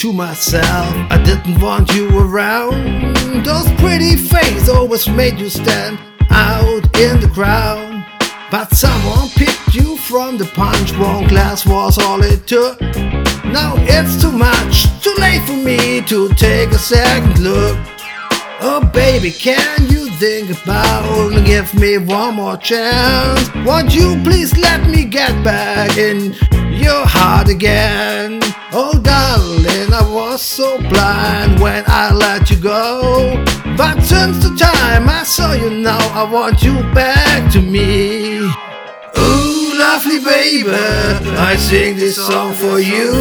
to myself, I didn't want you around. Those pretty faces always made you stand out in the crowd. But someone picked you from the punch. One glass was all it took. Now it's too much, too late for me to take a second look. Oh baby, can you think about give me one more chance? Won't you please let me get back in your heart again? Oh darling, so blind when I let you go. But since the time I saw you now, I want you back to me. Ooh, lovely baby, I sing this song for you.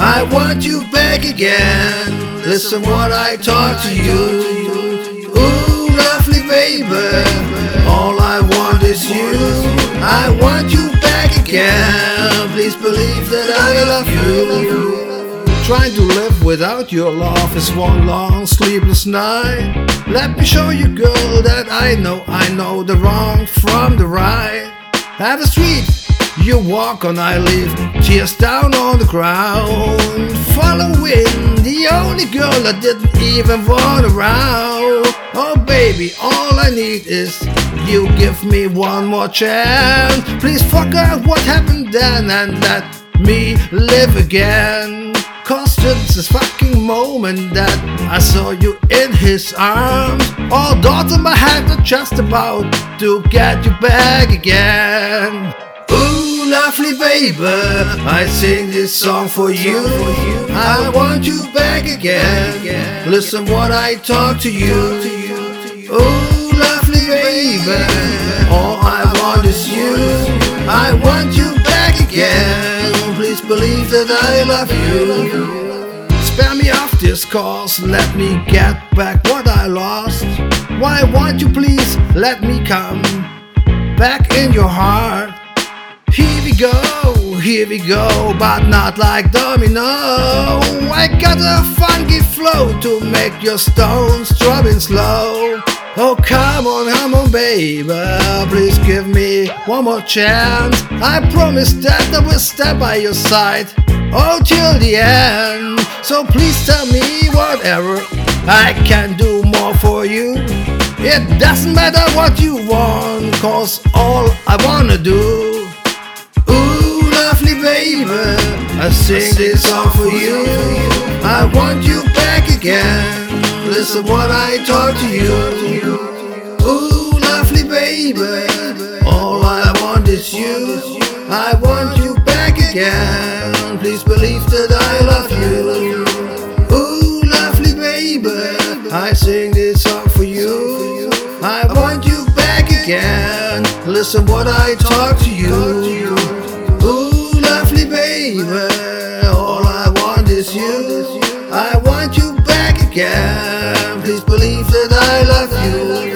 I want you back again. Listen what I talk to you. Ooh, lovely baby, all I want is you. I want you back again. Please believe that I love you. Trying to live without your love is one long sleepless night. Let me show you, girl, that I know, I know the wrong from the right. Have a street you walk on, I leave tears down on the ground. Following the only girl I didn't even want around. Oh, baby, all I need is you give me one more chance. Please forget what happened then and let me live again. Since this fucking moment that I saw you in his arms, all thoughts in my head are just about to get you back again. Ooh, lovely baby, I sing this song for you. I want you back again. Listen what I talk to you. Ooh, Please believe that I love you. Spare me off this cause, let me get back what I lost. Why won't you please let me come back in your heart? Here we go, here we go, but not like domino. I got a funky flow to make your stones dropping slow. Oh, come on, come on, baby, please give me one more chance. I promise that I will stand by your side, oh, till the end. So please tell me whatever I can do more for you. It doesn't matter what you want, cause all I wanna do. Ooh, lovely baby, I sing this song for you. I want you back again. Listen what I talk to you. Ooh, lovely baby, all I want is you. I want you back again. Please believe that I love you. Ooh, lovely baby, I sing this song for you. I want you back again. Listen what I talk to you. Ooh, lovely baby, all I want is you. I want you back again. Please believe that I love you.